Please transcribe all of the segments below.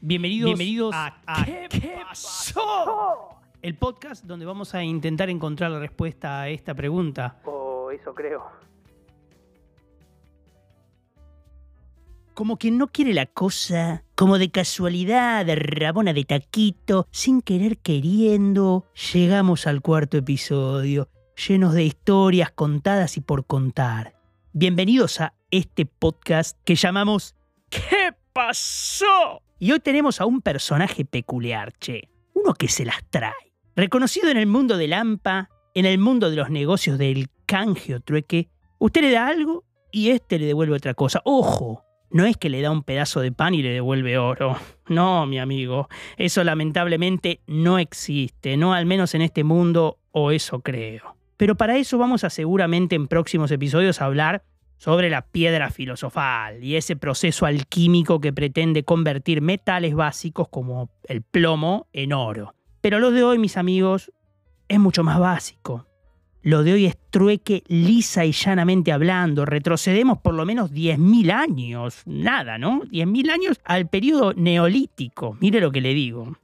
Bienvenidos, Bienvenidos a, a ¿Qué, pasó? El podcast donde vamos a intentar encontrar la respuesta a esta pregunta. O eso creo. Como quien no quiere la cosa, como de casualidad, de rabona de taquito, sin querer queriendo, llegamos al cuarto episodio, llenos de historias contadas y por contar. Bienvenidos a este podcast que llamamos ¿Qué pasó? Y hoy tenemos a un personaje peculiar, che. Uno que se las trae. Reconocido en el mundo del AMPA, en el mundo de los negocios del canje o trueque, usted le da algo y este le devuelve otra cosa. ¡Ojo! No es que le da un pedazo de pan y le devuelve oro. No, mi amigo. Eso lamentablemente no existe, no al menos en este mundo, o eso creo. Pero para eso vamos a seguramente en próximos episodios hablar sobre la piedra filosofal y ese proceso alquímico que pretende convertir metales básicos como el plomo en oro. Pero lo de hoy, mis amigos, es mucho más básico. Lo de hoy es trueque lisa y llanamente hablando. Retrocedemos por lo menos 10.000 años. Nada, ¿no? 10.000 años al periodo neolítico. Mire lo que le digo.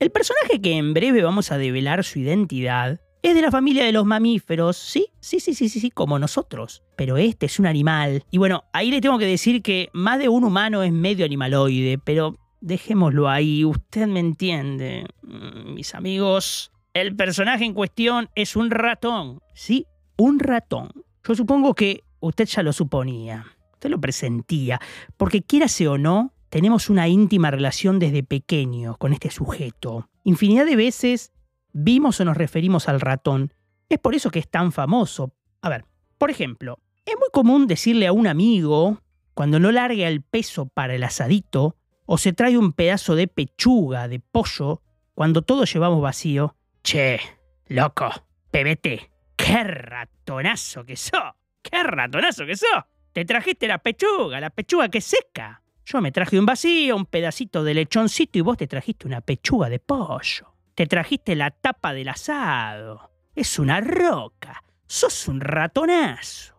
El personaje que en breve vamos a develar su identidad es de la familia de los mamíferos, sí, sí, sí, sí, sí, sí, como nosotros. Pero este es un animal. Y bueno, ahí le tengo que decir que más de un humano es medio animaloide, pero dejémoslo ahí, usted me entiende. Mm, Mis amigos, el personaje en cuestión es un ratón. Sí, un ratón. Yo supongo que usted ya lo suponía. Usted lo presentía. Porque quiérase o no, tenemos una íntima relación desde pequeños con este sujeto. Infinidad de veces vimos o nos referimos al ratón. Es por eso que es tan famoso. A ver, por ejemplo, es muy común decirle a un amigo, cuando no larga el peso para el asadito, o se trae un pedazo de pechuga, de pollo, cuando todos llevamos vacío, Che, loco, pebete, qué ratonazo que sos, qué ratonazo que sos. Te trajiste la pechuga, la pechuga que seca. Yo me traje un vacío, un pedacito de lechoncito y vos te trajiste una pechuga de pollo. Te trajiste la tapa del asado. Es una roca. Sos un ratonazo.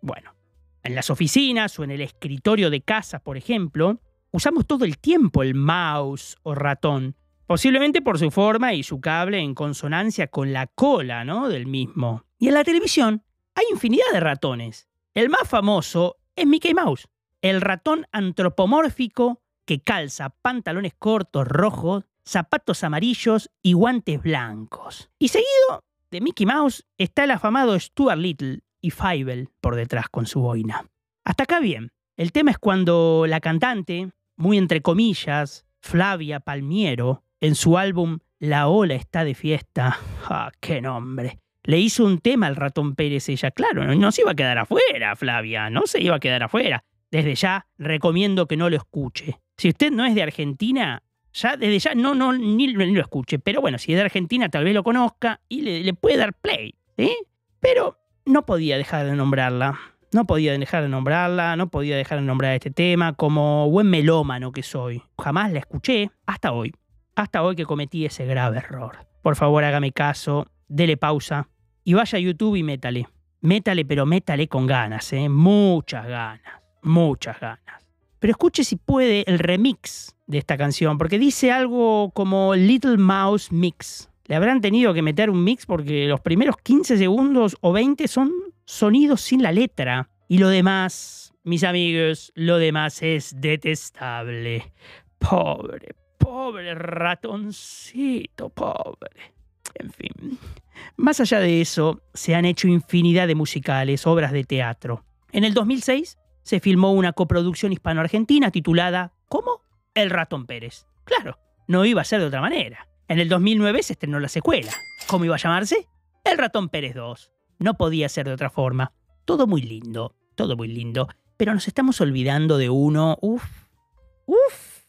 Bueno, en las oficinas o en el escritorio de casa, por ejemplo, usamos todo el tiempo el mouse o ratón, posiblemente por su forma y su cable en consonancia con la cola, ¿no? del mismo. Y en la televisión hay infinidad de ratones. El más famoso es Mickey Mouse, el ratón antropomórfico que calza pantalones cortos rojos, zapatos amarillos y guantes blancos. Y seguido de Mickey Mouse está el afamado Stuart Little y Fievel por detrás con su boina. Hasta acá bien. El tema es cuando la cantante, muy entre comillas, Flavia Palmiero, en su álbum La ola está de fiesta, ¡ah, qué nombre! Le hizo un tema al ratón Pérez ella, claro, no, no se iba a quedar afuera, Flavia, no se iba a quedar afuera. Desde ya recomiendo que no lo escuche. Si usted no es de Argentina, ya desde ya no, no, ni, lo escuche. Pero bueno, si es de Argentina, tal vez lo conozca y le, le puede dar play. Pero no podía dejar de nombrarla. No podía dejar de nombrarla, no podía dejar de nombrar este tema, como buen melómano que soy. Jamás la escuché hasta hoy. Hasta hoy que cometí ese grave error. Por favor, hágame caso, dele pausa y vaya a YouTube y métale. Métale, pero métale con ganas, ¿eh? Muchas ganas, muchas ganas. Pero escuche si puede el remix de esta canción, porque dice algo como Little Mouse Mix. Le habrán tenido que meter un mix porque los primeros 15 segundos o 20 son sonidos sin la letra. Y lo demás, mis amigos, lo demás es detestable. Pobre, pobre ratoncito, pobre. En fin. Más allá de eso, se han hecho infinidad de musicales, obras de teatro. En el 2006 se filmó una coproducción hispano-argentina titulada ¿Cómo? El ratón Pérez. Claro, no iba a ser de otra manera. En el 2009 se estrenó la secuela. ¿Cómo iba a llamarse? El ratón Pérez 2. No podía ser de otra forma. Todo muy lindo, todo muy lindo. Pero nos estamos olvidando de uno, uff, uff.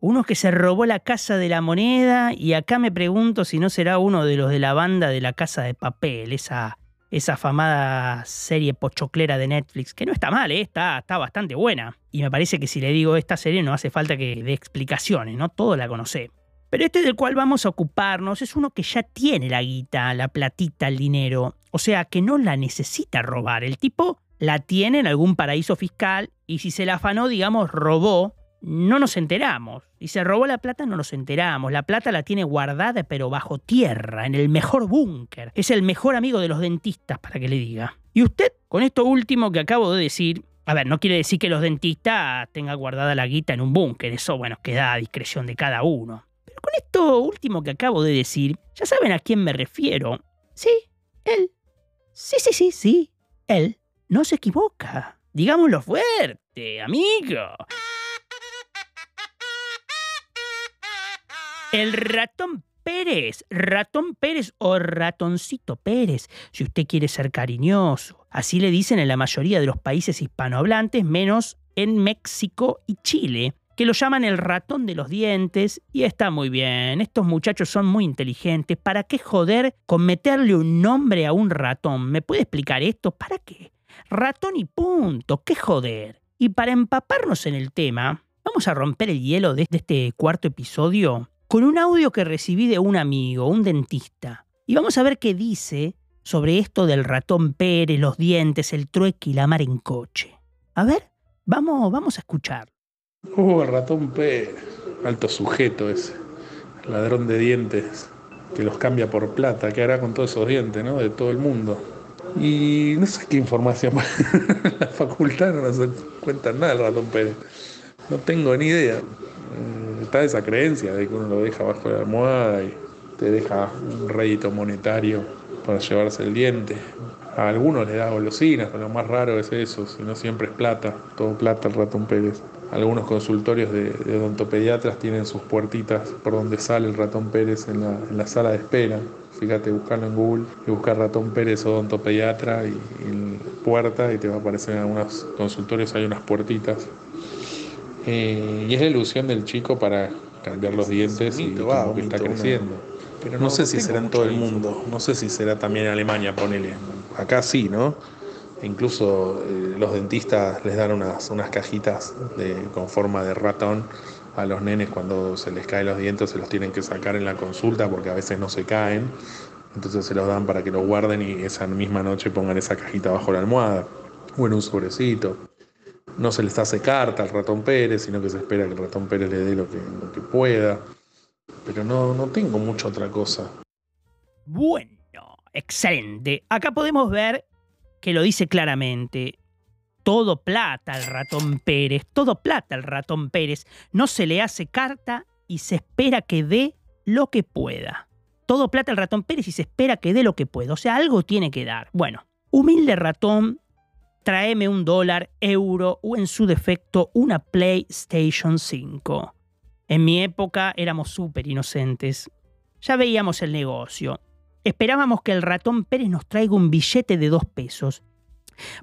Uno que se robó la casa de la moneda y acá me pregunto si no será uno de los de la banda de la casa de papel, esa, esa afamada serie pochoclera de Netflix, que no está mal, ¿eh? está, está bastante buena. Y me parece que si le digo esta serie no hace falta que dé explicaciones, ¿no? Todo la conoce. Pero este del cual vamos a ocuparnos es uno que ya tiene la guita, la platita, el dinero. O sea, que no la necesita robar. El tipo la tiene en algún paraíso fiscal y si se la afanó, digamos, robó, no nos enteramos. Y se robó la plata, no nos enteramos. La plata la tiene guardada, pero bajo tierra, en el mejor búnker. Es el mejor amigo de los dentistas, para que le diga. Y usted, con esto último que acabo de decir, a ver, no quiere decir que los dentistas tengan guardada la guita en un búnker. Eso, bueno, queda a discreción de cada uno. Pero con esto último que acabo de decir, ya saben a quién me refiero. Sí, él. Sí, sí, sí, sí. Él no se equivoca. Digámoslo fuerte, amigo. El ratón Pérez, ratón Pérez o ratoncito Pérez, si usted quiere ser cariñoso. Así le dicen en la mayoría de los países hispanohablantes, menos en México y Chile, que lo llaman el ratón de los dientes y está muy bien. Estos muchachos son muy inteligentes. ¿Para qué joder con meterle un nombre a un ratón? ¿Me puede explicar esto? ¿Para qué? Ratón y punto. ¿Qué joder? Y para empaparnos en el tema, vamos a romper el hielo de este cuarto episodio con un audio que recibí de un amigo, un dentista. Y vamos a ver qué dice sobre esto del ratón Pérez, los dientes, el trueque y la mar en coche. A ver, vamos, vamos a escuchar. Uh, el ratón Pérez, alto sujeto ese, ladrón de dientes, que los cambia por plata. ¿Qué hará con todos esos dientes, no? De todo el mundo. Y no sé qué información. la facultad no nos cuenta nada el ratón Pérez. No tengo ni idea. Está esa creencia de que uno lo deja bajo la almohada y te deja un rédito monetario para llevarse el diente. A algunos le da golosinas, pero lo más raro es eso, si no siempre es plata, todo plata el ratón Pérez. Algunos consultorios de, odontopediatras tienen sus puertitas por donde sale el ratón Pérez en la, sala de espera. Fíjate, buscarlo en Google y buscar ratón Pérez odontopediatra y, y puerta y te va a aparecer en algunos consultorios hay unas puertitas eh, y es la ilusión del chico para cambiar los dientes y como que está creciendo. Pero no, sé si será en todo el mundo, no sé si será también en Alemania, ponele. Acá sí, ¿no? incluso eh, los dentistas les dan unas, unas cajitas de, con forma de ratón a los nenes cuando se les caen los dientes, se los tienen que sacar en la consulta porque a veces no se caen. Entonces se los dan para que los guarden y esa misma noche pongan esa cajita bajo la almohada o en un sobrecito no se les hace carta al ratón Pérez, sino que se espera que el ratón Pérez le dé lo que, pueda. Pero no, no tengo mucha otra cosa. Bueno, excelente. Acá podemos ver que lo dice claramente. Todo plata al ratón Pérez, todo plata al ratón Pérez. No se le hace carta y se espera que dé lo que pueda. Todo plata al ratón Pérez y se espera que dé lo que pueda. O sea, algo tiene que dar. Bueno, humilde ratón tráeme un dólar, euro o en su defecto una PlayStation 5. En mi época éramos súper inocentes. Ya veíamos el negocio. Esperábamos que el ratón Pérez nos traiga un billete de dos pesos.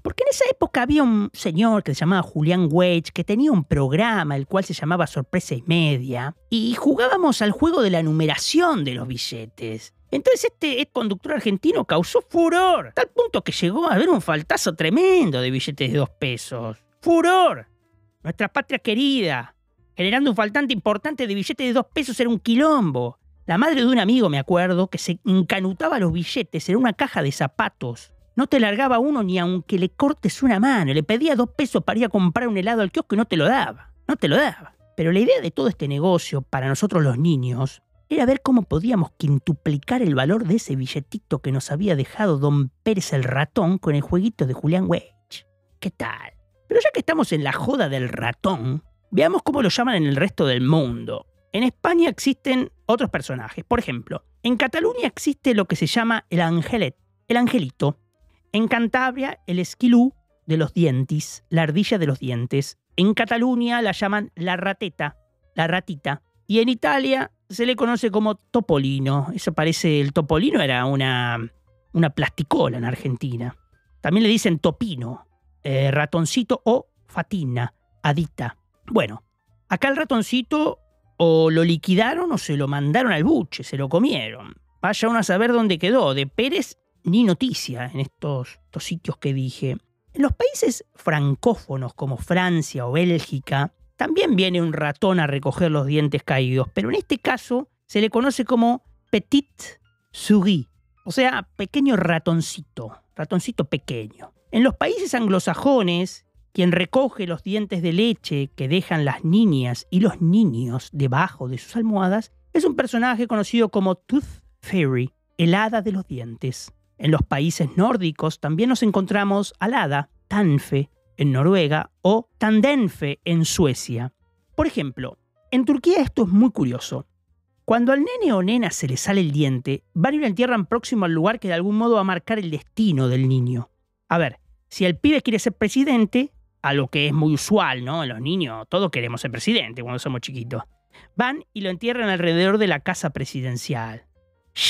Porque en esa época había un señor que se llamaba Julián Wage que tenía un programa el cual se llamaba Sorpresa y Media y jugábamos al juego de la numeración de los billetes. Entonces este conductor argentino causó furor, tal punto que llegó a haber un faltazo tremendo de billetes de dos pesos. ¡Furor! Nuestra patria querida, generando un faltante importante de billetes de dos pesos era un quilombo. La madre de un amigo, me acuerdo, que se encanutaba los billetes en una caja de zapatos. No te largaba uno ni aunque le cortes una mano. Le pedía dos pesos para ir a comprar un helado al kiosco y no te lo daba. No te lo daba. Pero la idea de todo este negocio, para nosotros los niños, era ver cómo podíamos quintuplicar el valor de ese billetito que nos había dejado don Pérez el ratón con el jueguito de Julián Wedge. ¿Qué tal? Pero ya que estamos en la joda del ratón, veamos cómo lo llaman en el resto del mundo. En España existen otros personajes. Por ejemplo, en Cataluña existe lo que se llama el angelet, el angelito. En Cantabria, el esquilú de los dientes, la ardilla de los dientes. En Cataluña la llaman la rateta, la ratita. Y en Italia se le conoce como topolino. Eso parece, el topolino era una, una plasticola en Argentina. También le dicen topino, eh, ratoncito o fatina, adita. Bueno, acá el ratoncito o lo liquidaron o se lo mandaron al buche, se lo comieron. Vaya uno a saber dónde quedó. De Pérez ni noticia en estos, estos sitios que dije. En los países francófonos como Francia o Bélgica, también viene un ratón a recoger los dientes caídos, pero en este caso se le conoce como petit souris, o sea, pequeño ratoncito, ratoncito pequeño. En los países anglosajones Quien recoge los dientes de leche que dejan las niñas y los niños debajo de sus almohadas es un personaje conocido como Tooth Fairy, el hada de los dientes. En los países nórdicos también nos encontramos al hada, Tanfe, en Noruega, o Tandenfe, en Suecia. Por ejemplo, en Turquía esto es muy curioso. Cuando al nene o nena se le sale el diente, van y lo entierran próximo al lugar que de algún modo va a marcar el destino del niño. A ver, si el pibe quiere ser presidente, a lo que es muy usual, ¿no? Los niños, todos queremos ser presidente cuando somos chiquitos. Van y lo entierran alrededor de la casa presidencial.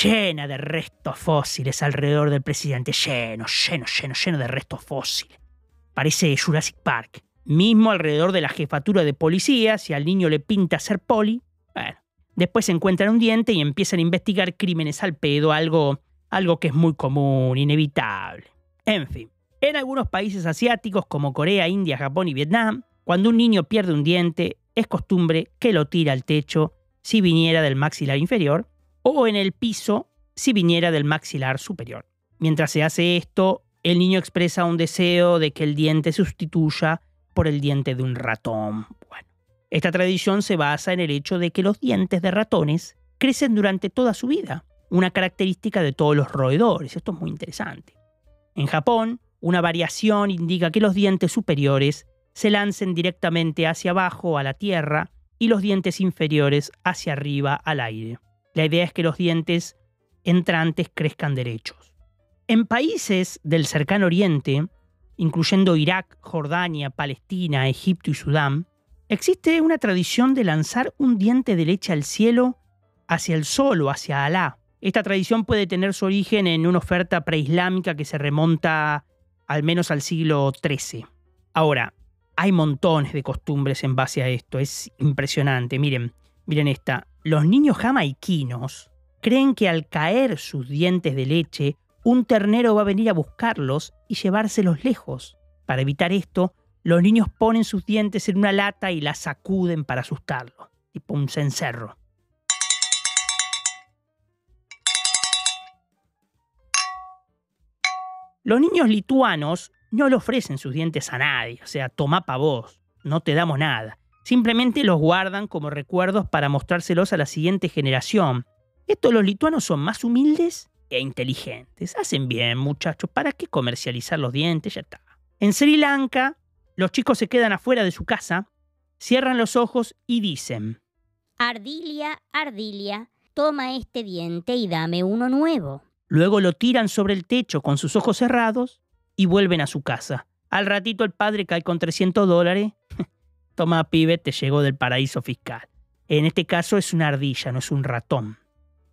Llena de restos fósiles alrededor del presidente. Lleno, lleno, lleno, lleno de restos fósiles. Parece Jurassic Park. Mismo alrededor de la jefatura de policía, si al niño le pinta ser poli, bueno, Después encuentran un diente y empiezan a investigar crímenes al pedo, algo, algo que es muy común, inevitable. En fin, en algunos países asiáticos como Corea, India, Japón y Vietnam, cuando un niño pierde un diente, es costumbre que lo tire al techo si viniera del maxilar inferior o en el piso si viniera del maxilar superior. Mientras se hace esto, el niño expresa un deseo de que el diente sustituya por el diente de un ratón. Esta tradición se basa en el hecho de que los dientes de ratones crecen durante toda su vida, una característica de todos los roedores. Esto es muy interesante. En Japón, una variación indica que los dientes superiores se lancen directamente hacia abajo a la tierra y los dientes inferiores hacia arriba al aire. La idea es que los dientes entrantes crezcan derechos. En países del cercano oriente, incluyendo Irak, Jordania, Palestina, Egipto y Sudán, Existe una tradición de lanzar un diente de leche al cielo hacia el sol o hacia Alá. Esta tradición puede tener su origen en una oferta preislámica que se remonta al menos al siglo XIII. Ahora, hay montones de costumbres en base a esto, es impresionante. Miren, miren esta. Los niños jamaiquinos creen que al caer sus dientes de leche, un ternero va a venir a buscarlos y llevárselos lejos. Para evitar esto, los niños ponen sus dientes en una lata y la sacuden para asustarlo, tipo un cencerro. Los niños lituanos no le ofrecen sus dientes a nadie, o sea, toma pa' vos, no te damos nada. Simplemente los guardan como recuerdos para mostrárselos a la siguiente generación. Estos los lituanos son más humildes e inteligentes. Hacen bien, muchachos, ¿para qué comercializar los dientes? Ya está. En Sri Lanka, los chicos se quedan afuera de su casa, cierran los ojos y dicen, Ardilia, Ardilia, toma este diente y dame uno nuevo. Luego lo tiran sobre el techo con sus ojos cerrados y vuelven a su casa. Al ratito el padre cae con 300 dólares. Toma, pibe, te llegó del paraíso fiscal. En este caso es una ardilla, no es un ratón.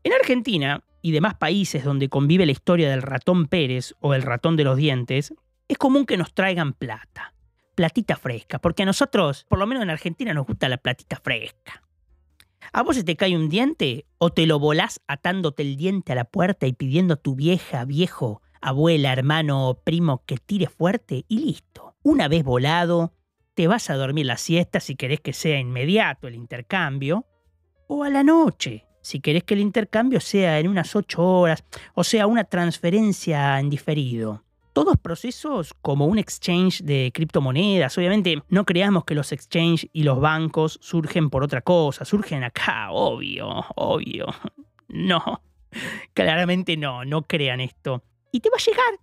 En Argentina y demás países donde convive la historia del ratón Pérez o el ratón de los dientes, es común que nos traigan plata platita fresca, porque a nosotros, por lo menos en Argentina, nos gusta la platita fresca. ¿A vos se te cae un diente o te lo volás atándote el diente a la puerta y pidiendo a tu vieja, viejo, abuela, hermano o primo que tire fuerte y listo? Una vez volado, te vas a dormir la siesta si querés que sea inmediato el intercambio, o a la noche, si querés que el intercambio sea en unas ocho horas, o sea, una transferencia en diferido todos procesos como un exchange de criptomonedas. Obviamente no creamos que los exchanges y los bancos surgen por otra cosa, surgen acá, obvio, obvio. No, claramente no, no crean esto. Y te va a llegar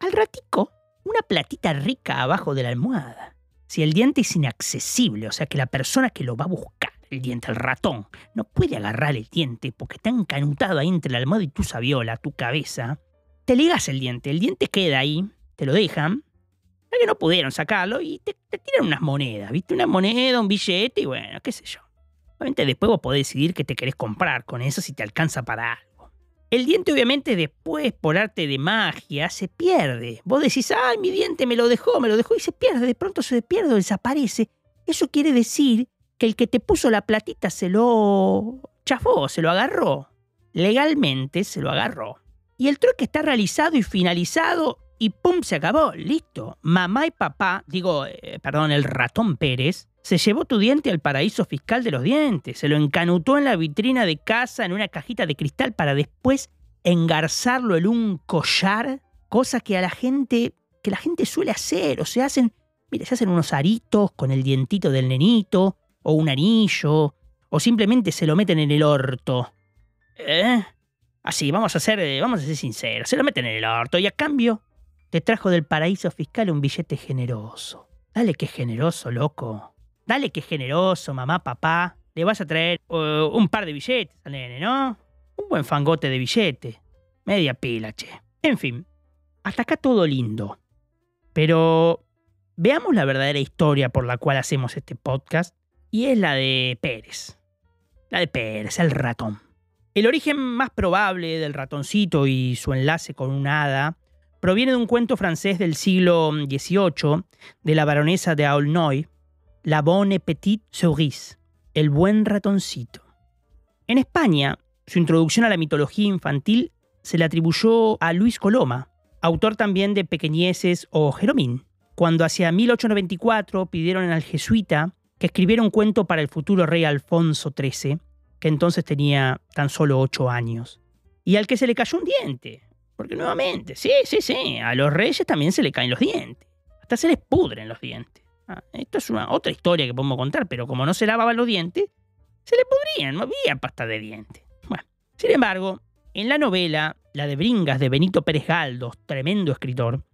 al ratico una platita rica abajo de la almohada. Si el diente es inaccesible, o sea que la persona que lo va a buscar, el diente, el ratón, no puede agarrar el diente porque está encanutado ahí entre la almohada y tu sabiola, tu cabeza, te ligas el diente, el diente queda ahí, te lo dejan, ya que no pudieron sacarlo y te, tiran unas monedas, ¿viste? Una moneda, un billete y bueno, qué sé yo. Obviamente después vos podés decidir qué te querés comprar con eso si te alcanza para algo. El diente obviamente después, por arte de magia, se pierde. Vos decís, ay, mi diente me lo dejó, me lo dejó y se pierde, de pronto se pierde o desaparece. Eso quiere decir que el que te puso la platita se lo chafó, se lo agarró. Legalmente se lo agarró. Y el truque está realizado y finalizado y ¡pum! se acabó, listo. Mamá y papá, digo, eh, perdón, el ratón Pérez, se llevó tu diente al paraíso fiscal de los dientes, se lo encanutó en la vitrina de casa en una cajita de cristal para después engarzarlo en un collar, cosa que a la gente, que la gente suele hacer, o se hacen Mira, se hacen unos aritos con el dientito del nenito, o un anillo, o simplemente se lo meten en el orto. ¿Eh? Así, vamos a ser, eh, vamos a ser sinceros, se lo meten en el orto y a cambio te trajo del paraíso fiscal un billete generoso. Dale que generoso, loco. Dale que generoso, mamá, papá. Le vas a traer uh, un par de billetes al nene, ¿no? Un buen fangote de billete. Media pila, che. En fin, hasta acá todo lindo. Pero veamos la verdadera historia por la cual hacemos este podcast, y es la de Pérez. La de Pérez, el ratón. El origen más probable del ratoncito y su enlace con un hada proviene de un cuento francés del siglo XVIII de la baronesa de Aulnoy, La Bonne Petite Souris, el buen ratoncito. En España, su introducción a la mitología infantil se le atribuyó a Luis Coloma, autor también de Pequeñeces o Jeromín, cuando hacia 1894 pidieron al jesuita que escribiera un cuento para el futuro rey Alfonso XIII, que entonces tenía tan solo ocho años, y al que se le cayó un diente. Porque nuevamente, sí, sí, sí, a los reyes también se le caen los dientes. Hasta se les pudren los dientes. Ah, esto es una otra historia que podemos contar, pero como no se lavaban los dientes, se le pudrían, no había pasta de dientes. Bueno, sin embargo, en la novela, la de Bringas de Benito Pérez Galdós, tremendo escritor,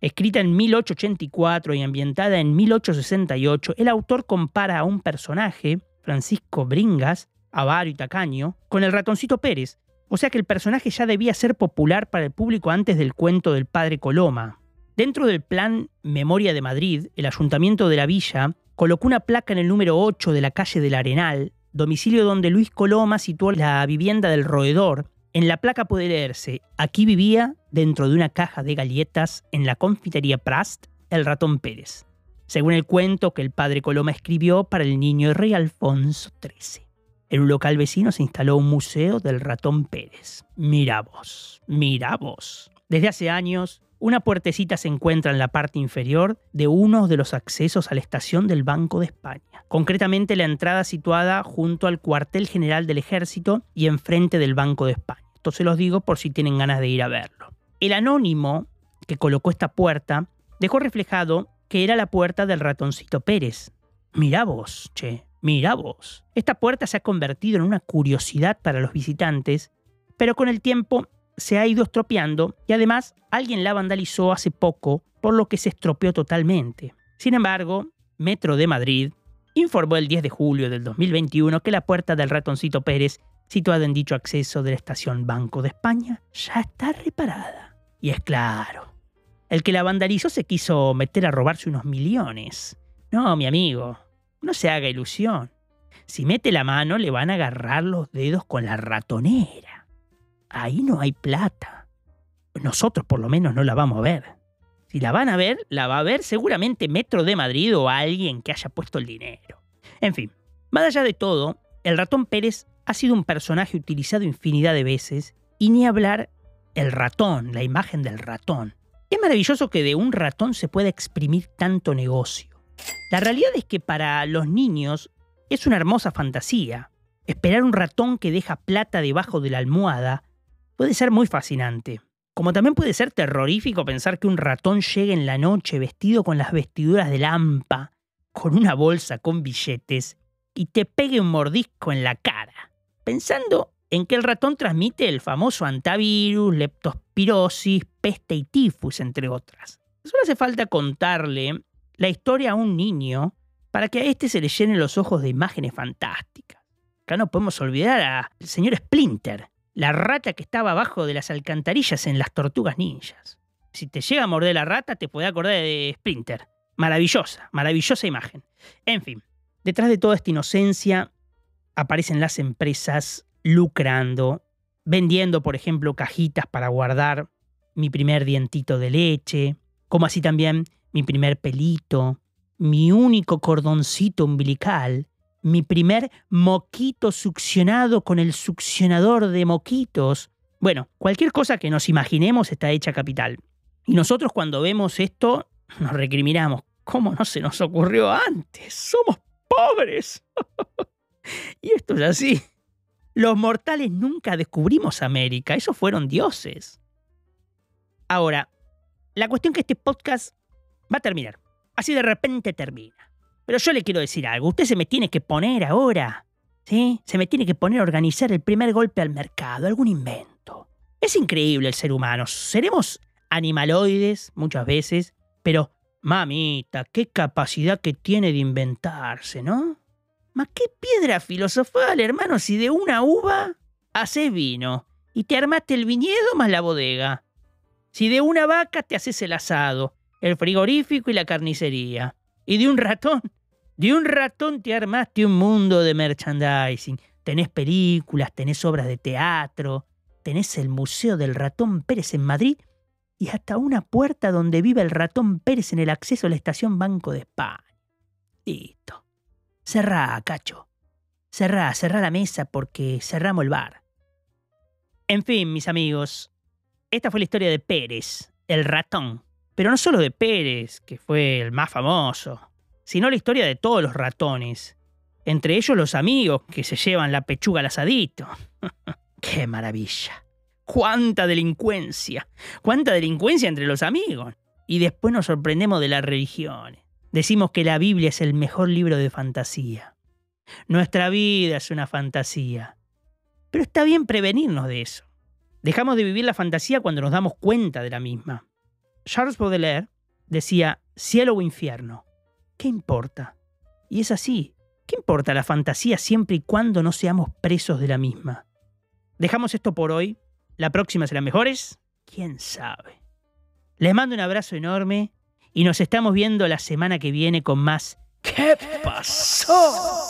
escrita en 1884 y ambientada en 1868, el autor compara a un personaje, Francisco Bringas, avaro y tacaño, con el ratoncito Pérez, o sea que el personaje ya debía ser popular para el público antes del cuento del padre Coloma. Dentro del plan Memoria de Madrid, el ayuntamiento de la villa colocó una placa en el número 8 de la calle del Arenal, domicilio donde Luis Coloma situó la vivienda del roedor. En la placa puede leerse, aquí vivía, dentro de una caja de galletas, en la confitería Prast, el ratón Pérez, según el cuento que el padre Coloma escribió para el niño rey Alfonso XIII. En un local vecino se instaló un museo del ratón Pérez. Mira vos, mira vos. Desde hace años, una puertecita se encuentra en la parte inferior de uno de los accesos a la estación del Banco de España. Concretamente la entrada situada junto al cuartel general del ejército y enfrente del Banco de España. Esto se los digo por si tienen ganas de ir a verlo. El anónimo que colocó esta puerta dejó reflejado que era la puerta del ratoncito Pérez. Mirá vos, che, Mira vos, esta puerta se ha convertido en una curiosidad para los visitantes, pero con el tiempo se ha ido estropeando y además alguien la vandalizó hace poco, por lo que se estropeó totalmente. Sin embargo, Metro de Madrid informó el 10 de julio del 2021 que la puerta del ratoncito Pérez, situada en dicho acceso de la estación Banco de España, ya está reparada. Y es claro, el que la vandalizó se quiso meter a robarse unos millones. No, mi amigo, no se haga ilusión. Si mete la mano le van a agarrar los dedos con la ratonera. Ahí no hay plata. Nosotros por lo menos no la vamos a ver. Si la van a ver, la va a ver seguramente Metro de Madrid o alguien que haya puesto el dinero. En fin, más allá de todo, el ratón Pérez ha sido un personaje utilizado infinidad de veces y ni hablar el ratón, la imagen del ratón. Es maravilloso que de un ratón se pueda exprimir tanto negocio. La realidad es que para los niños es una hermosa fantasía. Esperar un ratón que deja plata debajo de la almohada puede ser muy fascinante. Como también puede ser terrorífico pensar que un ratón llegue en la noche vestido con las vestiduras de lampa, con una bolsa con billetes, y te pegue un mordisco en la cara, pensando en que el ratón transmite el famoso antivirus, leptospirosis, peste y tifus, entre otras. Solo hace falta contarle la historia a un niño para que a este se le llenen los ojos de imágenes fantásticas. Acá no podemos olvidar al señor Splinter, la rata que estaba abajo de las alcantarillas en las tortugas ninjas. Si te llega a morder la rata, te puede acordar de Splinter. Maravillosa, maravillosa imagen. En fin, detrás de toda esta inocencia aparecen las empresas lucrando, vendiendo, por ejemplo, cajitas para guardar mi primer dientito de leche, como así también mi primer pelito, mi único cordoncito umbilical, mi primer moquito succionado con el succionador de moquitos. Bueno, cualquier cosa que nos imaginemos está hecha capital. Y nosotros cuando vemos esto nos recriminamos. ¿Cómo no se nos ocurrió antes? Somos pobres. y esto es así. Los mortales nunca descubrimos América, esos fueron dioses. Ahora, la cuestión que este podcast va a terminar. Así de repente termina. Pero yo le quiero decir algo. Usted se me tiene que poner ahora. ¿Sí? Se me tiene que poner a organizar el primer golpe al mercado, algún invento. Es increíble el ser humano. Seremos animaloides muchas veces, pero mamita, qué capacidad que tiene de inventarse, ¿no? Ma qué piedra filosofal, hermano, si de una uva haces vino y te armaste el viñedo más la bodega. Si de una vaca te haces el asado, el frigorífico y la carnicería. Y de un ratón, de un ratón te armaste un mundo de merchandising. Tenés películas, tenés obras de teatro, tenés el Museo del Ratón Pérez en Madrid y hasta una puerta donde vive el ratón Pérez en el acceso a la estación Banco de España. Listo. Cerrá, cacho. Cerrá, cerrá la mesa porque cerramos el bar. En fin, mis amigos, esta fue la historia de Pérez, el ratón. Pero no solo de Pérez, que fue el más famoso, sino la historia de todos los ratones. Entre ellos los amigos que se llevan la pechuga al asadito. ¡Qué maravilla! ¡Cuánta delincuencia! ¡Cuánta delincuencia entre los amigos! Y después nos sorprendemos de las religiones. Decimos que la Biblia es el mejor libro de fantasía. Nuestra vida es una fantasía. Pero está bien prevenirnos de eso. Dejamos de vivir la fantasía cuando nos damos cuenta de la misma. Charles Baudelaire decía, cielo o infierno, ¿qué importa? Y es así, ¿qué importa la fantasía siempre y cuando no seamos presos de la misma? Dejamos esto por hoy. ¿La próxima será mejores? ¿Quién sabe? Les mando un abrazo enorme y nos estamos viendo la semana que viene con más ¿Qué pasó?